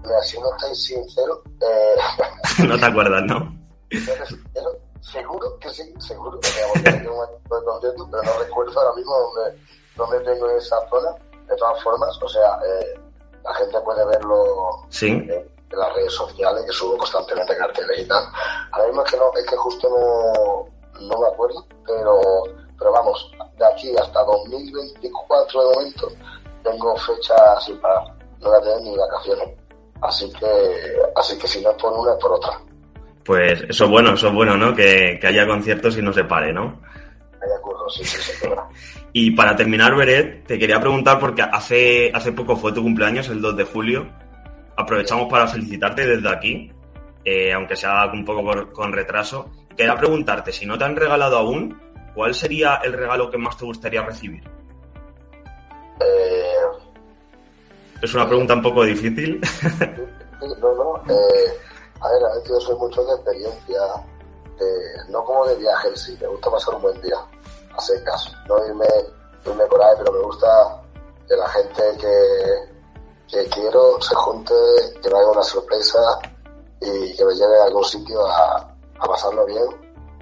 Mira, si no estoy sincero, eh... no te acuerdas, ¿no? seguro que sí, seguro que tengo un concierto, pero no recuerdo ahora mismo dónde, dónde tengo esa zona. De todas formas, o sea, eh, la gente puede verlo. Sí. En las redes sociales, que subo constantemente carteles y tal. Ahora mismo es que, no, es que justo no, no me acuerdo, pero, pero vamos, de aquí hasta 2024 de momento tengo fechas sin parar, no voy a tener ni vacaciones. Así que, así que si no es por una, es por otra. Pues eso es bueno, eso es bueno, ¿no? Que, que haya conciertos y no se pare, ¿no? Curro, sí, sí, sí, Y para terminar, Beret, te quería preguntar, porque hace, hace poco fue tu cumpleaños, el 2 de julio, aprovechamos para felicitarte desde aquí, eh, aunque sea un poco con retraso. Quería preguntarte, si no te han regalado aún, ¿cuál sería el regalo que más te gustaría recibir? Eh, es una pregunta un poco difícil. no, no. Eh, a ver, a ver, yo soy mucho de experiencia, no como de viaje sí, me gusta pasar un buen día, a secas, no irme, irme por ahí, pero me gusta que la gente que, que quiero se junte, que me haga una sorpresa y que me lleve a algún sitio a, pasarlo bien,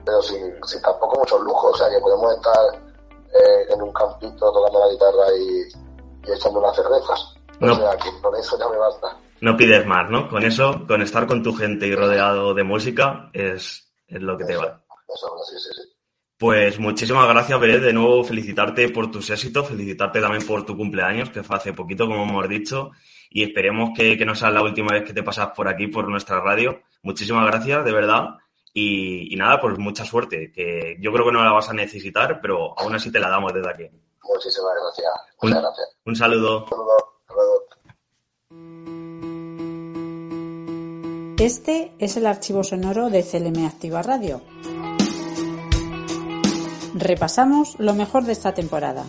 pero sin, sin, tampoco muchos lujos, o sea que podemos estar eh, en un campito tocando la guitarra y, echando unas cervezas. O sea que con eso ya me basta. No pides más, ¿no? Con eso, con estar con tu gente y rodeado de música es, es lo que te va. Eso, sí, sí, sí. Pues muchísimas gracias, Pérez. De nuevo, felicitarte por tus éxitos, felicitarte también por tu cumpleaños, que fue hace poquito, como hemos dicho, y esperemos que, que no sea la última vez que te pasas por aquí, por nuestra radio. Muchísimas gracias, de verdad. Y, nada, pues mucha suerte, que yo creo que no la vas a necesitar, pero aún así te la damos desde aquí. Muchísimas gracias. Muchas gracias. Un saludo. Un saludo. Este es el archivo sonoro de CLM Activa Radio repasamos lo mejor de esta temporada.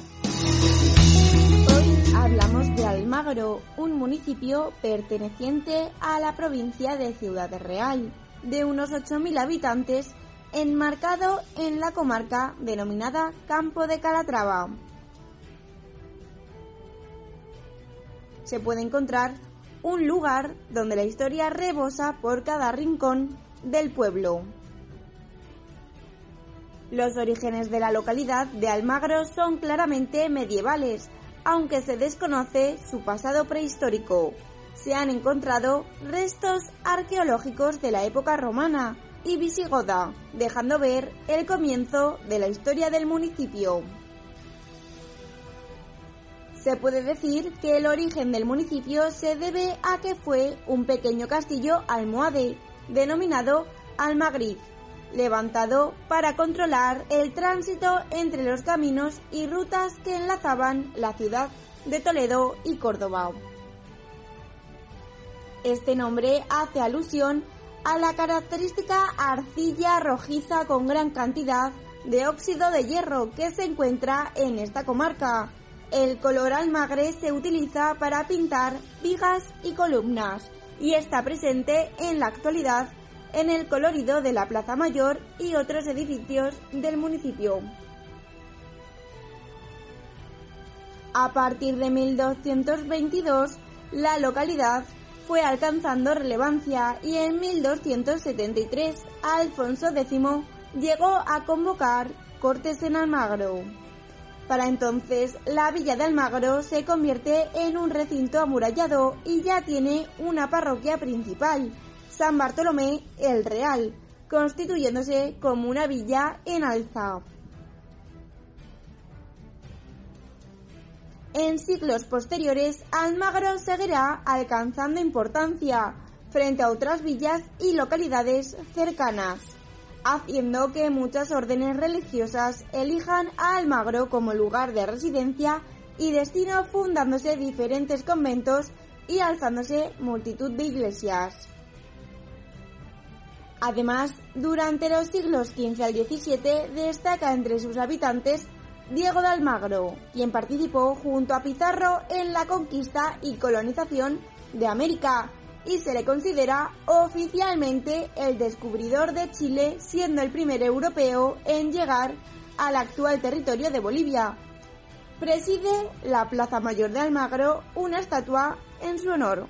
Hoy hablamos de Almagro, un municipio perteneciente a la provincia de Ciudad Real, de unos 8.000 habitantes, enmarcado en la comarca denominada Campo de Calatrava. Se puede encontrar un lugar donde la historia rebosa por cada rincón del pueblo. Los orígenes de la localidad de Almagro son claramente medievales, aunque se desconoce su pasado prehistórico. Se han encontrado restos arqueológicos de la época romana y visigoda, dejando ver el comienzo de la historia del municipio. Se puede decir que el origen del municipio se debe a que fue un pequeño castillo almohade, denominado Almagriz, levantado para controlar el tránsito entre los caminos y rutas que enlazaban la ciudad de Toledo y Córdoba. Este nombre hace alusión a la característica arcilla rojiza con gran cantidad de óxido de hierro que se encuentra en esta comarca. El color almagre se utiliza para pintar vigas y columnas y está presente en la actualidad en el colorido de la Plaza Mayor y otros edificios del municipio. A partir de 1222, la localidad fue alcanzando relevancia y en 1273 Alfonso X llegó a convocar cortes en Almagro. Para entonces, la villa de Almagro se convierte en un recinto amurallado y ya tiene una parroquia principal, San Bartolomé el Real, constituyéndose como una villa en alza. En siglos posteriores, Almagro seguirá alcanzando importancia frente a otras villas y localidades cercanas, haciendo que muchas órdenes religiosas elijan a Almagro como lugar de residencia y destino fundándose diferentes conventos y alzándose multitud de iglesias. Además, durante los siglos XV al XVII destaca entre sus habitantes Diego de Almagro, quien participó junto a Pizarro en la conquista y colonización de América y se le considera oficialmente el descubridor de Chile, siendo el primer europeo en llegar al actual territorio de Bolivia. Preside la Plaza Mayor de Almagro una estatua en su honor.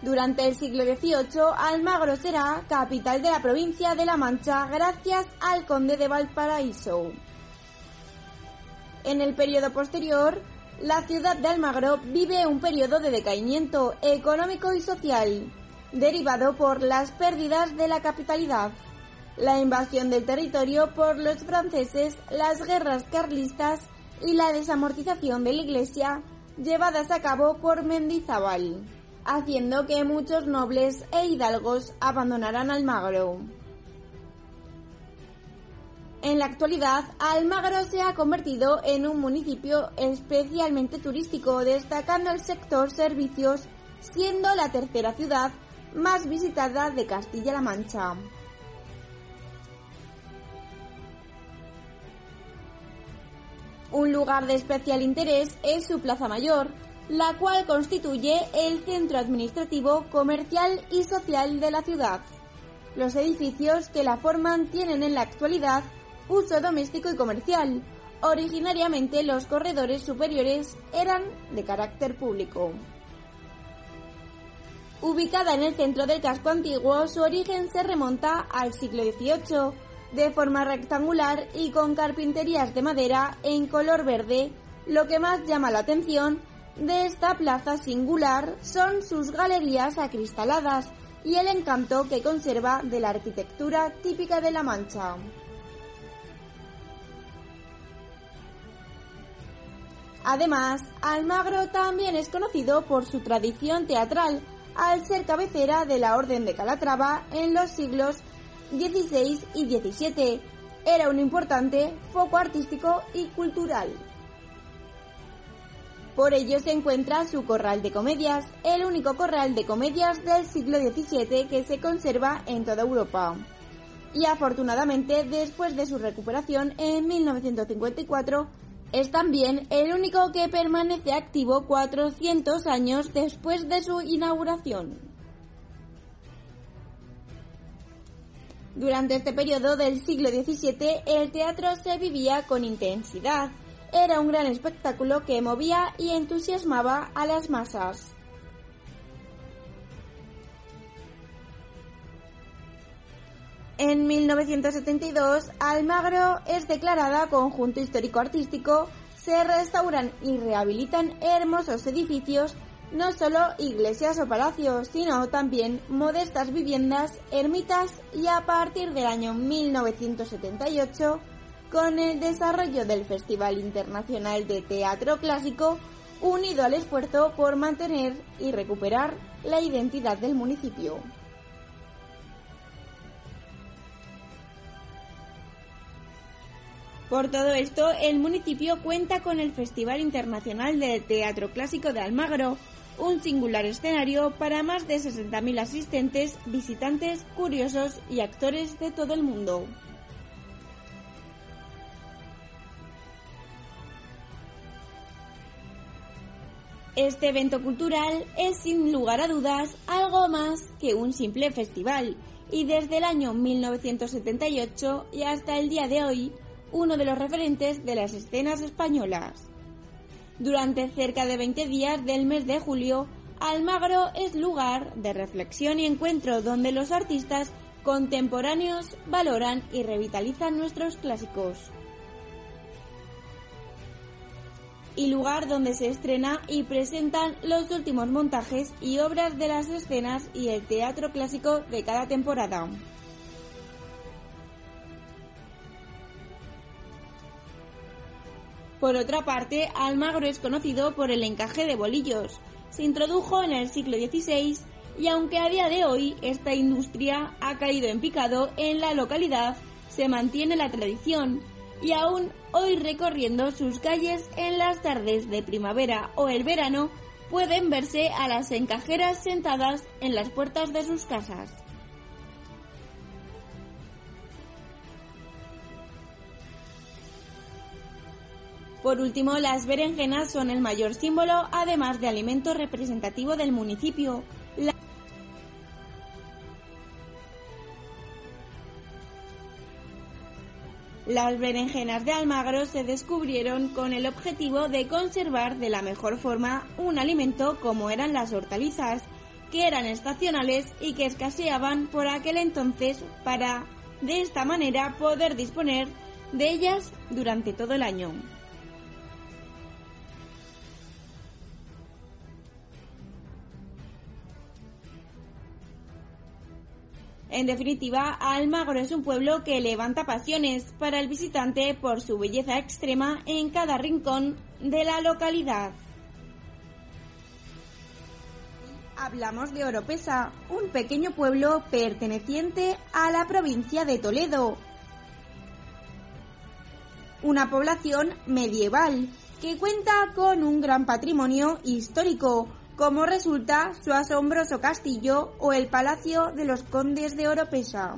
Durante el siglo XVIII, Almagro será capital de la provincia de La Mancha gracias al conde de Valparaíso. En el periodo posterior, la ciudad de Almagro vive un periodo de decaimiento económico y social, derivado por las pérdidas de la capitalidad, la invasión del territorio por los franceses, las guerras carlistas y la desamortización de la iglesia llevadas a cabo por Mendizábal haciendo que muchos nobles e hidalgos abandonaran Almagro. En la actualidad, Almagro se ha convertido en un municipio especialmente turístico, destacando el sector servicios, siendo la tercera ciudad más visitada de Castilla-La Mancha. Un lugar de especial interés es su Plaza Mayor, la cual constituye el centro administrativo, comercial y social de la ciudad. Los edificios que la forman tienen en la actualidad uso doméstico y comercial. Originariamente los corredores superiores eran de carácter público. Ubicada en el centro del casco antiguo, su origen se remonta al siglo XVIII, de forma rectangular y con carpinterías de madera en color verde. Lo que más llama la atención de esta plaza singular son sus galerías acristaladas y el encanto que conserva de la arquitectura típica de La Mancha. Además, Almagro también es conocido por su tradición teatral, al ser cabecera de la Orden de Calatrava en los siglos XVI y XVII. Era un importante foco artístico y cultural. Por ello se encuentra su corral de comedias, el único corral de comedias del siglo XVII que se conserva en toda Europa. Y afortunadamente, después de su recuperación en 1954, es también el único que permanece activo 400 años después de su inauguración. Durante este periodo del siglo XVII, el teatro se vivía con intensidad era un gran espectáculo que movía y entusiasmaba a las masas. En 1972, Almagro es declarada conjunto histórico-artístico, se restauran y rehabilitan hermosos edificios, no solo iglesias o palacios, sino también modestas viviendas, ermitas y a partir del año 1978, con el desarrollo del Festival Internacional de Teatro Clásico, unido al esfuerzo por mantener y recuperar la identidad del municipio. Por todo esto, el municipio cuenta con el Festival Internacional de Teatro Clásico de Almagro, un singular escenario para más de 60.000 asistentes, visitantes, curiosos y actores de todo el mundo. Este evento cultural es sin lugar a dudas algo más que un simple festival y desde el año 1978 y hasta el día de hoy uno de los referentes de las escenas españolas. Durante cerca de 20 días del mes de julio, Almagro es lugar de reflexión y encuentro donde los artistas contemporáneos valoran y revitalizan nuestros clásicos. Y lugar donde se estrena y presentan los últimos montajes y obras de las escenas y el teatro clásico de cada temporada. Por otra parte, Almagro es conocido por el encaje de bolillos. Se introdujo en el siglo XVI y aunque a día de hoy esta industria ha caído en picado en la localidad, se mantiene la tradición y aún hoy recorriendo sus calles en las tardes de primavera o el verano pueden verse a las encajeras sentadas en las puertas de sus casas. Por último, las berenjenas son el mayor símbolo, además de alimento representativo del municipio. Las berenjenas de Almagro se descubrieron con el objetivo de conservar de la mejor forma un alimento como eran las hortalizas, que eran estacionales y que escaseaban por aquel entonces para, de esta manera, poder disponer de ellas durante todo el año. En definitiva, Almagro es un pueblo que levanta pasiones para el visitante por su belleza extrema en cada rincón de la localidad. Hablamos de Oropesa, un pequeño pueblo perteneciente a la provincia de Toledo. Una población medieval que cuenta con un gran patrimonio histórico, como resulta su asombroso castillo o el palacio de los condes de Oropesa.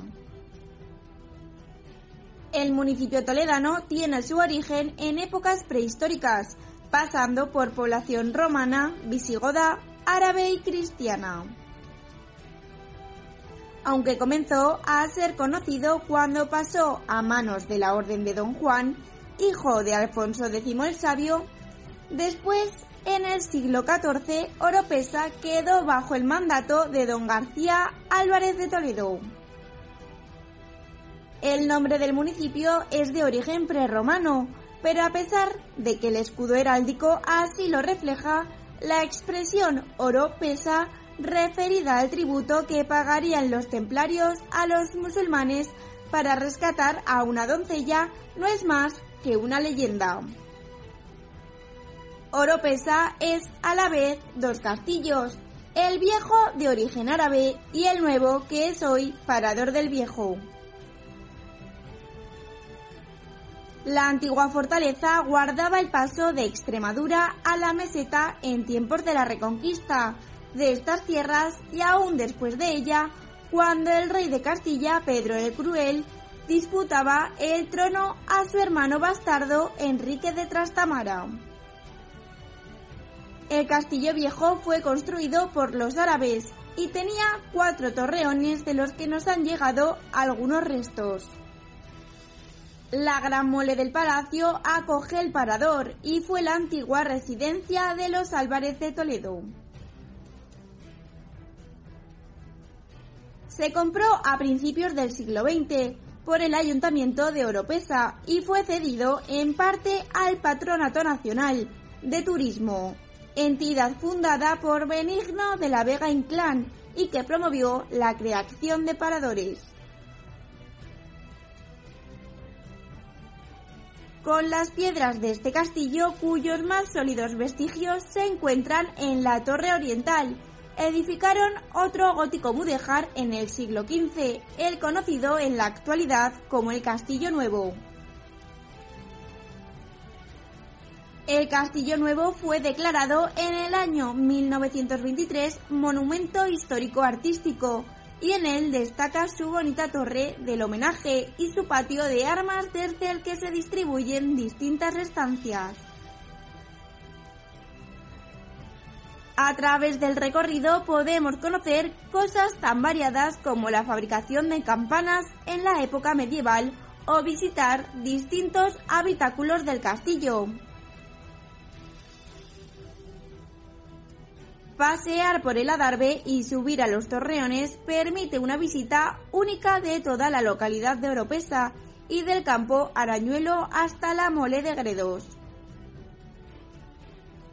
El municipio toledano tiene su origen en épocas prehistóricas, pasando por población romana, visigoda, árabe y cristiana. Aunque comenzó a ser conocido cuando pasó a manos de la Orden de Don Juan, hijo de Alfonso X el Sabio, después en el siglo XIV, Oropesa quedó bajo el mandato de don García Álvarez de Toledo. El nombre del municipio es de origen prerromano, pero a pesar de que el escudo heráldico así lo refleja, la expresión Oropesa referida al tributo que pagarían los templarios a los musulmanes para rescatar a una doncella no es más que una leyenda. Oropesa es a la vez dos castillos, el viejo de origen árabe y el nuevo que es hoy Parador del Viejo. La antigua fortaleza guardaba el paso de Extremadura a la meseta en tiempos de la reconquista de estas tierras y aún después de ella, cuando el rey de Castilla, Pedro el Cruel, disputaba el trono a su hermano bastardo Enrique de Trastamara. El castillo viejo fue construido por los árabes y tenía cuatro torreones de los que nos han llegado algunos restos. La gran mole del palacio acoge el parador y fue la antigua residencia de los Álvarez de Toledo. se compró a principios del siglo XX por el Ayuntamiento de Oropesa y fue cedido en parte al Patronato Nacional de Turismo, entidad fundada por Benigno de la Vega Inclán y que promovió la creación de paradores. Con las piedras de este castillo, cuyos más sólidos vestigios se encuentran en la Torre Oriental, edificaron otro gótico mudéjar en el siglo XV, el conocido en la actualidad como el Castillo Nuevo. El Castillo Nuevo fue declarado en el año 1923 Monumento Histórico Artístico y en él destaca su bonita torre del homenaje y su patio de armas desde el que se distribuyen distintas estancias. A través del recorrido podemos conocer cosas tan variadas como la fabricación de campanas en la época medieval o visitar distintos habitáculos del castillo. Pasear por el Adarve y subir a los torreones permite una visita única de toda la localidad de Oropesa y del campo Arañuelo hasta la Mole de Gredos.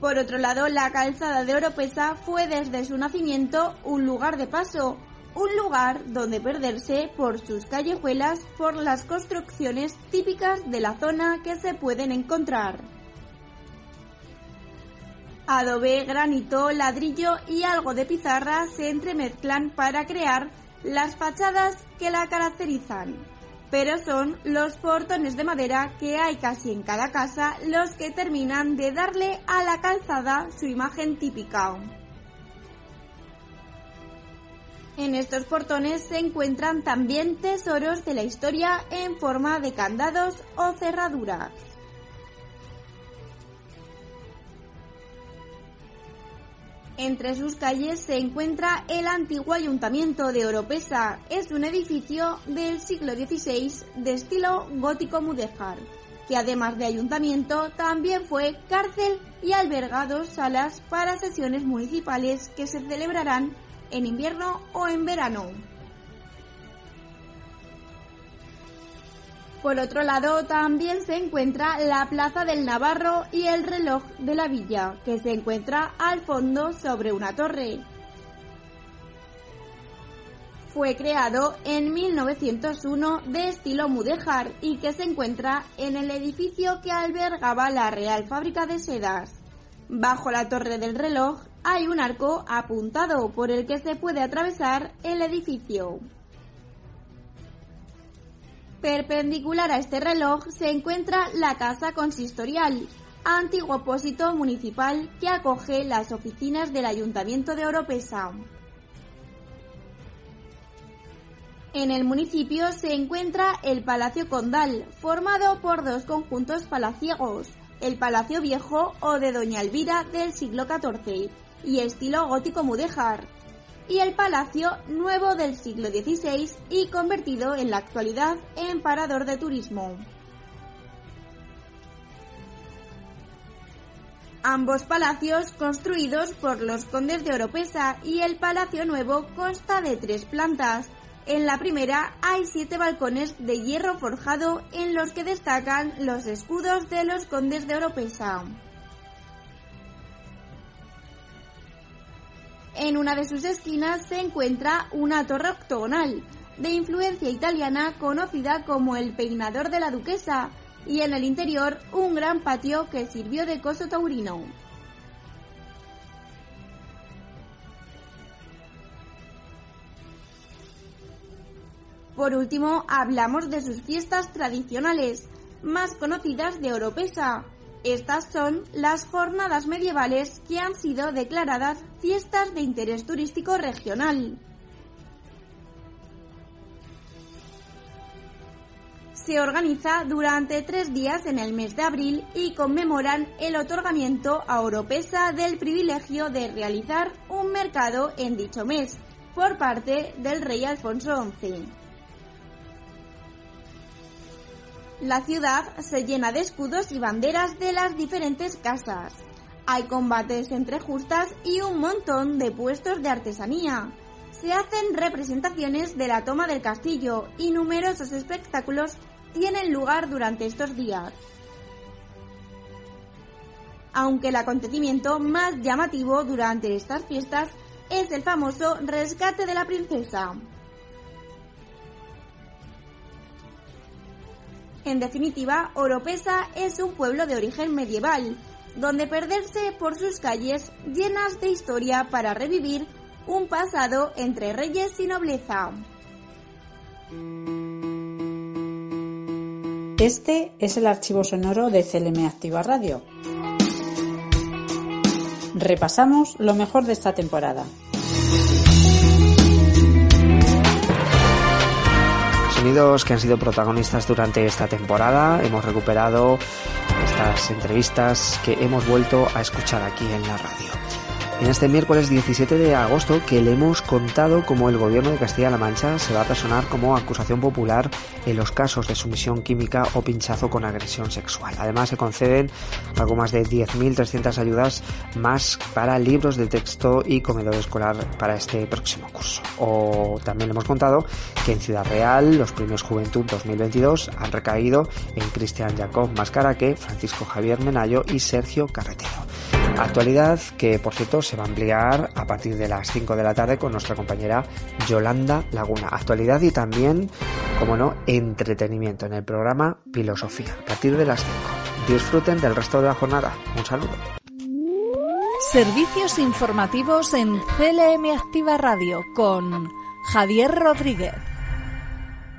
Por otro lado, la calzada de Oropesa fue desde su nacimiento un lugar de paso, un lugar donde perderse por sus callejuelas por las construcciones típicas de la zona que se pueden encontrar. Adobe, granito, ladrillo y algo de pizarra se entremezclan para crear las fachadas que la caracterizan pero son los portones de madera que hay casi en cada casa los que terminan de darle a la calzada su imagen típica. En estos portones se encuentran también tesoros de la historia en forma de candados o cerraduras. Entre sus calles se encuentra el antiguo ayuntamiento de Oropesa. Es un edificio del siglo XVI de estilo gótico mudéjar, que además de ayuntamiento también fue cárcel y albergado salas para sesiones municipales que se celebrarán en invierno o en verano. Por otro lado, también se encuentra la Plaza del Navarro y el reloj de la villa, que se encuentra al fondo sobre una torre. Fue creado en 1901 de estilo mudéjar y que se encuentra en el edificio que albergaba la Real Fábrica de Sedas. Bajo la torre del reloj hay un arco apuntado por el que se puede atravesar el edificio. Perpendicular a este reloj se encuentra la Casa Consistorial, antiguo opósito municipal que acoge las oficinas del Ayuntamiento de Oropesa. En el municipio se encuentra el Palacio Condal, formado por dos conjuntos palaciegos, el Palacio Viejo o de Doña Elvira del siglo XIV y estilo gótico mudéjar, y el palacio nuevo del siglo XVI y convertido en la actualidad en parador de turismo. Ambos palacios construidos por los condes de Oropesa y el palacio nuevo consta de tres plantas. En la primera hay siete balcones de hierro forjado en los que destacan los escudos de los condes de Oropesa. En una de sus esquinas se encuentra una torre octogonal, de influencia italiana conocida como el peinador de la duquesa, y en el interior un gran patio que sirvió de coso taurino. Por último, hablamos de sus fiestas tradicionales, más conocidas de Oropesa, estas son las jornadas medievales que han sido declaradas fiestas de interés turístico regional. Se organiza durante tres días en el mes de abril y conmemoran el otorgamiento a Oropesa del privilegio de realizar un mercado en dicho mes por parte del rey Alfonso XI. La ciudad se llena de escudos y banderas de las diferentes casas. Hay combates entre justas y un montón de puestos de artesanía. se hacen representaciones de la toma del castillo y numerosos espectáculos tienen lugar durante estos días. Aunque el acontecimiento más llamativo durante estas fiestas es el famoso rescate de la princesa. En definitiva, Oropesa es un pueblo de origen medieval, donde perderse por sus calles llenas de historia para revivir un pasado entre reyes y nobleza. Este es el archivo sonoro de CLM Activa Radio. Repasamos lo mejor de esta temporada. Sonidos que han sido protagonistas durante esta temporada. Hemos recuperado estas entrevistas que hemos vuelto a escuchar aquí en la radio en este miércoles 17 de agosto que le hemos contado cómo el gobierno de Castilla-La Mancha se va a personar como acusación popular en los casos de sumisión química o pinchazo con agresión sexual. Además se conceden algo más de 10.300 ayudas más para libros de texto y comedor escolar para este próximo curso. O también le hemos contado que en Ciudad Real los premios Juventud 2022 han recaído en Cristian Jacob Mascaraque, Francisco Javier Menayo y Sergio Carretero. Actualidad que, por cierto, se va a ampliar a partir de las 5 de la tarde con nuestra compañera Yolanda Laguna. Actualidad y también, como no, entretenimiento en el programa Filosofía a partir de las 5. Disfruten del resto de la jornada. Un saludo. Servicios informativos en CLM Activa Radio con Javier Rodríguez.